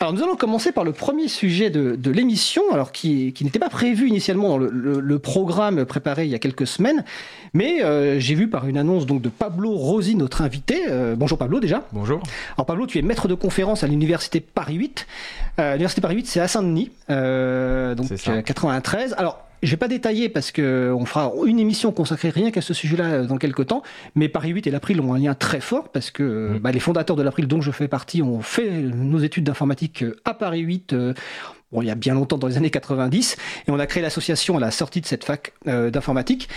Alors nous allons commencer par le premier sujet de, l'émission, alors qui, n'était pas prévu initialement dans le, programme préparé il y a quelques semaines, mais euh, j'ai vu par une annonce donc de Pablo Rosi, notre invité. Euh, bonjour Pablo déjà. Bonjour. Alors Pablo, tu es maître de conférence à l'université Paris 8. Euh, l'université Paris 8, c'est à Saint-Denis, donc 93. Alors je vais pas détailler parce que on fera une émission consacrée rien qu'à ce sujet-là euh, dans quelques temps. Mais Paris 8 et l'April ont un lien très fort parce que euh, mm. bah, les fondateurs de l'April, dont je fais partie, ont fait nos études d'informatique euh, à Paris 8. Bon, il y a bien longtemps, dans les années 90, et on a créé l'association à la sortie de cette fac d'informatique.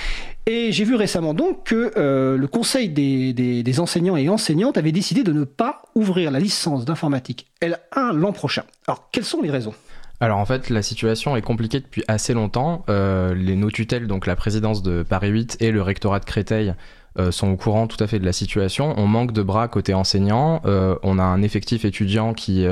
Et j'ai vu récemment donc que le conseil des, des, enseignants et enseignantes avait décidé de ne pas ouvrir la licence d'informatique L1 l'an prochain. Alors, quelles sont les raisons? Alors en fait, la situation est compliquée depuis assez longtemps. Euh, les, nos tutelles, donc la présidence de Paris 8 et le rectorat de Créteil, euh, sont au courant tout à fait de la situation. On manque de bras côté enseignant. Euh, on a un effectif étudiant qui,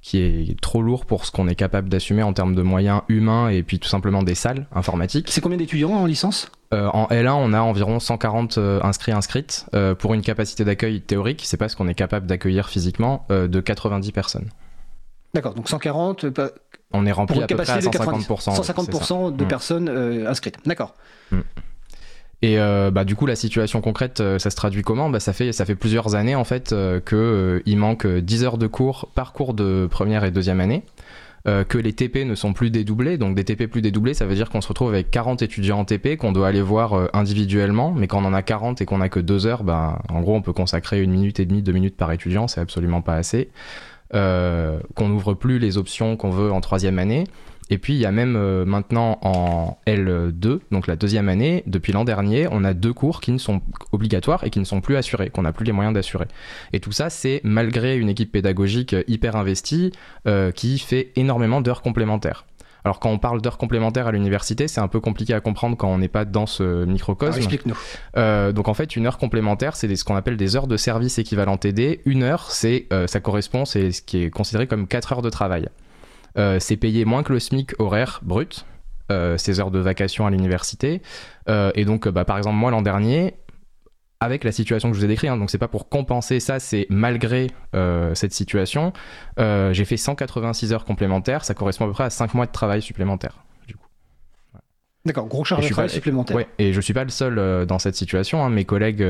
qui est trop lourd pour ce qu'on est capable d'assumer en termes de moyens humains et puis tout simplement des salles informatiques. C'est combien d'étudiants en licence? En L1, on a environ 140 inscrits inscrites pour une capacité d'accueil théorique, c'est pas ce qu'on est capable d'accueillir physiquement, de 90 personnes. D'accord, donc 140. Euh, on est rempli à peu près à 150%. 150% de mm. personnes euh, inscrites. D'accord. Mm. Et euh, bah, du coup, la situation concrète, ça se traduit comment? Bah, ça, fait, ça fait plusieurs années en fait qu'il manque 10 heures de cours par cours de première et deuxième année. que les TP ne sont plus dédoublés. Donc des TP plus dédoublés, ça veut dire qu'on se retrouve avec 40 étudiants en TP qu'on doit aller voir individuellement. Mais quand on en a 40 et qu'on a que 2 heures, bah, en gros, on peut consacrer une minute et demie, deux minutes par étudiant. C'est absolument pas assez. Euh, qu'on n'ouvre plus les options qu'on veut en troisième année. Et puis il y a même euh, maintenant en L2, donc la deuxième année, depuis l'an dernier, on a deux cours qui ne sont obligatoires et qui ne sont plus assurés, qu'on n'a plus les moyens d'assurer. Et tout ça, c'est malgré une équipe pédagogique hyper investie euh, qui fait énormément d'heures complémentaires. Alors quand on parle d'heures complémentaires à l'université, c'est un peu compliqué à comprendre quand on n'est pas dans ce microcosme. Explique-nous. Euh, donc en fait, une heure complémentaire, c'est ce qu'on appelle des heures de service équivalent TD. Une heure, c'est euh, ça correspond, c'est ce qui est considéré comme 4 heures de travail. Euh, c'est payé moins que le SMIC horaire brut. ces heures de vacation à l'université. et donc, bah, par exemple, moi l'an dernier, avec la situation que je vous ai décrite. Hein. Donc c'est pas pour compenser ça, c'est malgré euh, cette situation. Euh, j'ai fait 186 heures complémentaires, ça correspond à peu près à 5 mois de travail supplémentaire. D'accord, gros charge de travail supplémentaire. Ouais, et je suis pas le seul euh, dans cette situation. Hein. Mes collègues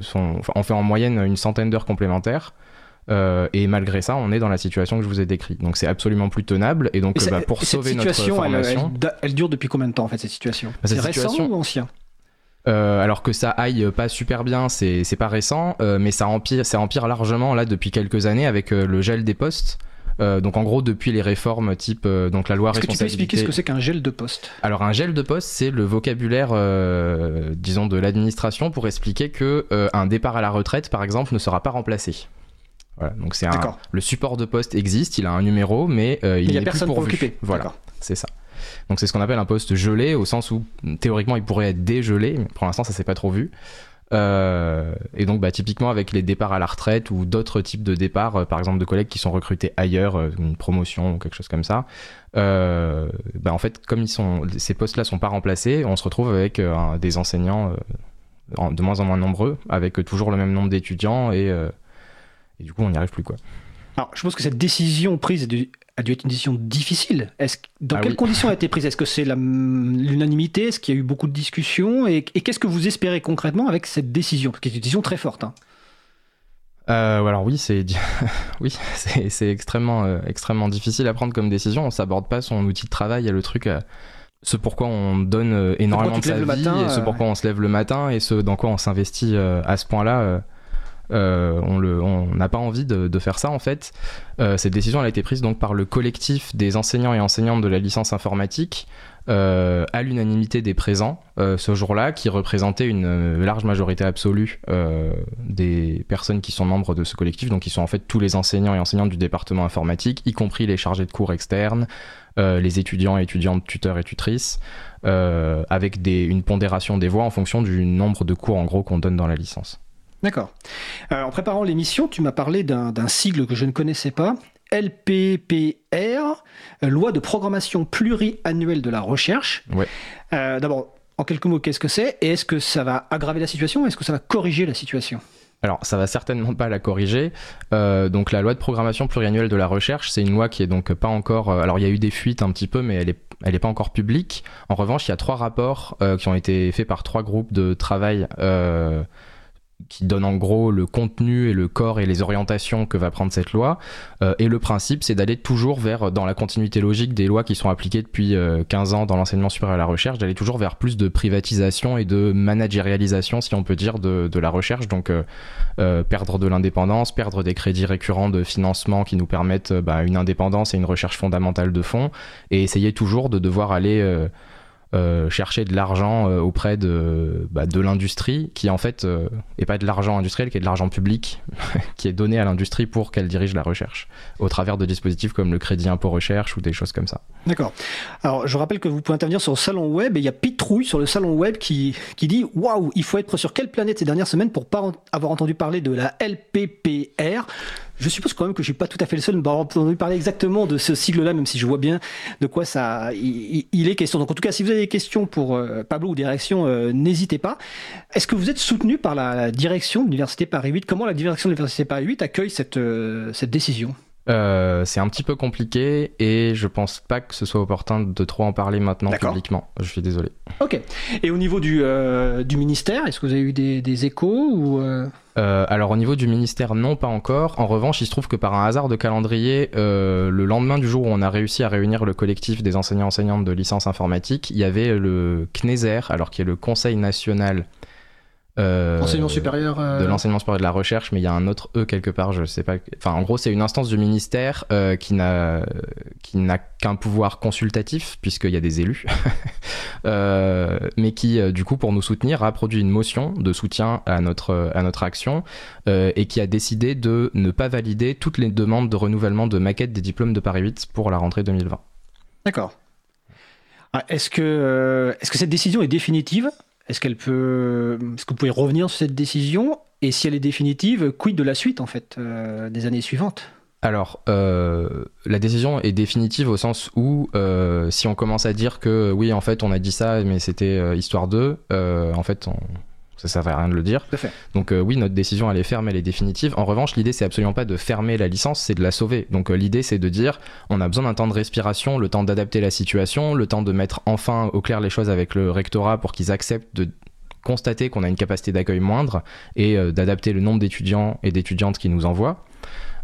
sont, ont fait en moyenne une centaine d'heures complémentaires. et malgré ça, on est dans la situation que je vous ai décrite. Donc c'est absolument plus tenable. Et donc bah, pour sauver notre formation, elle, elle, dure depuis combien de temps en fait cette situation? Bah, C'est récent ou ancien? Euh, alors que ça aille pas super bien, c'est pas récent, euh, mais ça empire, ça empire largement là depuis quelques années avec euh, le gel des postes. donc en gros depuis les réformes type donc la loi Est-ce que tu peux expliquer ce que c'est qu'un gel de poste? Alors un gel de poste c'est le vocabulaire disons de l'administration pour expliquer que un départ à la retraite par exemple ne sera pas remplacé. Voilà, donc c'est le support de poste existe, il a un numéro mais il n'est plus pourvu. Pour occuper. Voilà, c'est ça. Donc c'est ce qu'on appelle un poste gelé, au sens où théoriquement il pourrait être dégelé, mais pour l'instant ça s'est pas trop vu. Euh, et donc bah, typiquement avec les départs à la retraite ou d'autres types de départs, euh, par exemple de collègues qui sont recrutés ailleurs, euh, une promotion ou quelque chose comme ça, bah, en fait comme ils sont, ces postes-là sont pas remplacés, on se retrouve avec des enseignants de moins en moins nombreux, avec toujours le même nombre d'étudiants et, du coup on n'y arrive plus quoi. Alors je pense que cette décision prise a dû être une décision difficile. Est-ce, dans ah quelles conditions a été prise? Est-ce que c'est l'unanimité? Est-ce qu'il y a eu beaucoup de discussions? Et, qu'est-ce que vous espérez concrètement avec cette décision? Parce que c'est une décision très forte. Hein. Euh, alors oui, c'est oui, c'est extrêmement euh, extrêmement difficile à prendre comme décision. On s'aborde pas son outil de travail. Il y a le truc, euh, ce pourquoi on donne énormément de sa vie, matin, et ce pourquoi on se lève le matin, et ce dans quoi on s'investit à ce point-là. Euh, on n'a pas envie de, faire ça en fait. Euh, cette décision a été prise donc par le collectif des enseignants et enseignantes de la licence informatique euh, à l'unanimité des présents ce jour-là, qui représentait une large majorité absolue des personnes qui sont membres de ce collectif, donc qui sont en fait tous les enseignants et enseignantes du département informatique, y compris les chargés de cours externes, les étudiants et étudiantes, tuteurs et tutrices, avec une pondération des voix en fonction du nombre de cours en gros qu'on donne dans la licence. D'accord. Euh, en préparant l'émission, tu m'as parlé d'un sigle que je ne connaissais pas, LPPR, euh, loi de programmation pluriannuelle de la recherche. Ouais. Euh, d'abord, en quelques mots, qu'est-ce que c'est Et est-ce que ça va aggraver la situation Est-ce que ça va corriger la situation? Alors, ça va certainement pas la corriger. Euh, donc, la loi de programmation pluriannuelle de la recherche, c'est une loi qui est donc pas encore. Alors, il y a eu des fuites un petit peu, mais elle est, elle est pas encore publique. En revanche, il y a trois rapports euh, qui ont été faits par trois groupes de travail qui donne en gros le contenu et le corps et les orientations que va prendre cette loi. Euh, et le principe, c'est d'aller toujours vers, dans la continuité logique des lois qui sont appliquées depuis 15 euh, ans dans l'enseignement supérieur à la recherche, d'aller toujours vers plus de privatisation et de managérialisation, si on peut dire, de, la recherche. Donc euh, perdre de l'indépendance, perdre des crédits récurrents de financement qui nous permettent bah, une indépendance et une recherche fondamentale de fond, et essayer toujours de devoir aller euh, chercher de l'argent euh, auprès de, bah, de l'industrie, qui en fait euh, est pas de l'argent industriel, qui est de l'argent public, qui est donné à l'industrie pour qu'elle dirige la recherche, au travers de dispositifs comme le crédit impôt recherche ou des choses comme ça. D'accord. Alors je rappelle que vous pouvez intervenir sur le salon web, et il y a Pitrouille sur le salon web qui, qui dit Waouh, il faut être sur quelle planète ces dernières semaines pour pas avoir entendu parler de la LPPR je suppose quand même que je suis pas tout à fait le seul à avoir entendu parler exactement de ce sigle-là, même si je vois bien de quoi ça il, est question. Donc en tout cas, si vous avez questions pour euh, Pablo ou direction, euh, n'hésitez pas. Est-ce que vous êtes soutenu par la direction de l'université Paris 8 Comment la direction de l'université Paris 8 accueille cette, euh, cette décision? C'est un petit peu compliqué et je pense pas que ce soit opportun de trop en parler maintenant publiquement. Je suis désolé. Ok. Et au niveau du, du ministère, est-ce que vous avez eu des, des échos ou euh, alors au niveau du ministère, non, pas encore. En revanche, il se trouve que par un hasard de calendrier, euh, le lendemain du jour où on a réussi à réunir le collectif des enseignants-enseignantes de licence informatique, il y avait le CNESER, alors qui est le Conseil national euh, enseignement supérieur De l'enseignement supérieur de la recherche, mais il y a un autre E quelque part, je sais pas. Enfin, en gros, c'est une instance du ministère euh, qui n'a qui n'a qu'un pouvoir consultatif, puisqu'il y a des élus, euh, mais qui, du coup, pour nous soutenir, a produit une motion de soutien à notre, à notre action et qui a décidé de ne pas valider toutes les demandes de renouvellement de maquettes des diplômes de Paris 8 pour la rentrée 2020. D'accord. Ah, est-ce que, est-ce que cette décision est définitive? Est-ce qu'elle peut, est-ce que vous pouvez revenir sur cette décision? Et si elle est définitive, quid de la suite en fait euh, des années suivantes? Alors, euh, la décision est définitive au sens où, euh, si on commence à dire que oui, en fait, on a dit ça, mais c'était histoire d'eux, en fait, on, ça servait à rien de le dire. Donc euh, oui, notre décision elle est ferme, elle est définitive. En revanche, l'idée c'est absolument pas de fermer la licence, c'est de la sauver. Donc euh, l'idée c'est de dire on a besoin d'un temps de respiration, le temps d'adapter la situation, le temps de mettre enfin au clair les choses avec le rectorat pour qu'ils acceptent de constater qu'on a une capacité d'accueil moindre et euh, d'adapter le nombre d'étudiants et d'étudiantes qui nous envoient.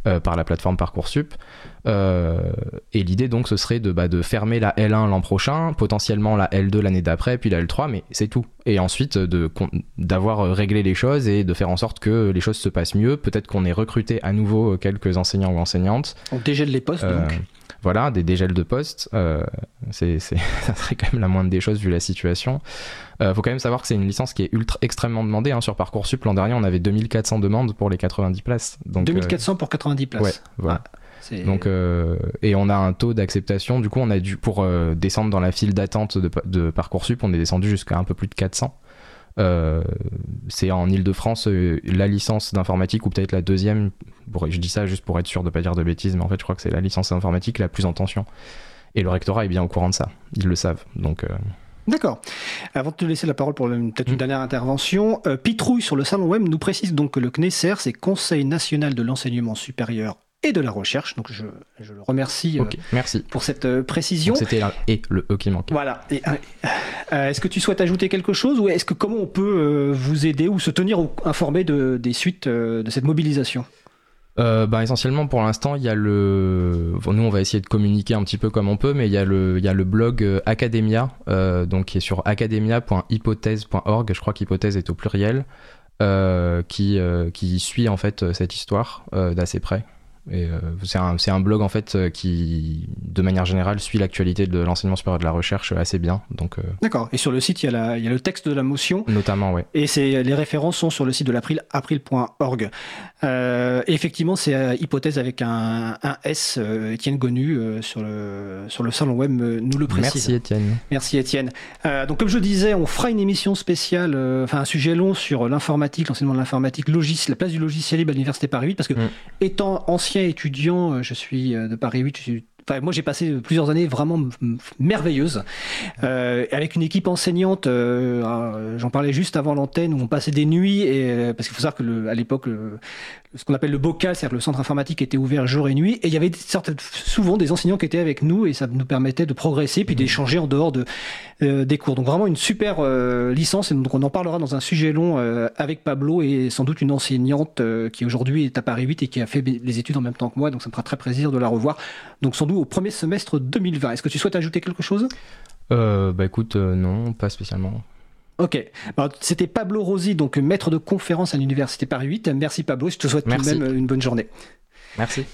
Euh, par la plateforme Parcoursup. Euh, et l'idée donc ce serait de, bah, de fermer la L1 l'an prochain, potentiellement la L2 l'année d'après, puis la L3, mais c'est tout. Et ensuite d'avoir réglé les choses et de faire en sorte que les choses se passent mieux. Peut-être qu'on ait recruté à nouveau quelques enseignants ou enseignantes. On dégèle les postes donc euh, voilà, des dégels de postes, euh, c'est, ça serait quand même la moindre des choses vu la situation. Il euh, faut quand même savoir que c'est une licence qui est ultra, extrêmement demandée. Hein. Sur Parcoursup, l'an dernier, on avait 2400 demandes pour les 90 places. Donc, 2400 pour 90 places Ouais, voilà. Ah, donc, euh, et on a un taux d'acceptation. Du coup, on a dû, pour descendre dans la file d'attente de, de Parcoursup, on est descendu jusqu'à un peu plus de 400. Euh, c'est en Ile-de-France euh, la licence d'informatique ou peut-être la deuxième. je dis ça juste pour être sûr de ne pas dire de bêtises, mais en fait, je crois que c'est la licence d'informatique la plus en tension. Et le rectorat est bien au courant de ça. Ils le savent. Donc. Euh, D'accord. Avant de te laisser la parole pour peut-être une mm. dernière intervention, Pitrouille sur le salon web nous précise donc que le CNESER, c'est Conseil national de l'enseignement supérieur et de la recherche. Donc je, je le remercie euh, merci. pour cette euh, précision. C'était et le E qui manque. Voilà. Euh, est-ce que tu souhaites ajouter quelque chose ou est-ce que comment on peut vous aider ou se tenir informé de, des suites de cette mobilisation? Bah, essentiellement pour l'instant il y a le nous on va essayer de communiquer un petit peu comme on peut mais il y a le il y a le blog Academia donc qui est sur academia.hypothèse.org je crois qu'hypothèse est au pluriel qui qui suit en fait cette histoire d'assez près euh, c'est un, un, blog en fait euh, qui, de manière générale, suit l'actualité de l'enseignement supérieur de la recherche assez bien. Donc. Euh, D'accord. Et sur le site, il y, a la, il y, a le texte de la motion. Notamment, oui. Et les références sont sur le site de l'April, april.org. Euh, effectivement, c'est hypothèse avec un, un S. Étienne Gonu sur le sur le salon web nous le précise. Merci Étienne. Merci Étienne. donc comme je disais, on fera une émission spéciale, enfin un sujet long sur l'informatique, l'enseignement de l'informatique, la place du logiciel libre à l'université Paris 8, parce que mm. étant ancien étudiant, euh, je suis euh, de Paris 8, je suis Moi, j'ai passé plusieurs années vraiment merveilleuses, euh, avec une équipe enseignante. Euh, j'en parlais juste avant l'antenne où on passait des nuits, et, parce qu'il faut savoir que à l'époque, ce qu'on appelle le BOCA, c'est-à-dire le centre informatique était ouvert jour et nuit, et il y avait souvent des enseignants qui étaient avec nous, et ça nous permettait de progresser puis d'échanger en dehors de, des cours. Donc vraiment une super licence, et donc on en parlera dans un sujet long avec Pablo et sans doute une enseignante qui aujourd'hui est à Paris 8 et qui a fait les études en même temps que moi, donc ça me fera très plaisir de la revoir. Donc sans doute au premier semestre 2020. Est-ce que tu souhaites ajouter quelque chose? Euh, Bah écoute, euh, non, pas spécialement. Ok, c'était Pablo Rosi, donc maître de conférence à l'université Paris 8. Merci Pablo, je te souhaite tout de même une bonne journée. Merci.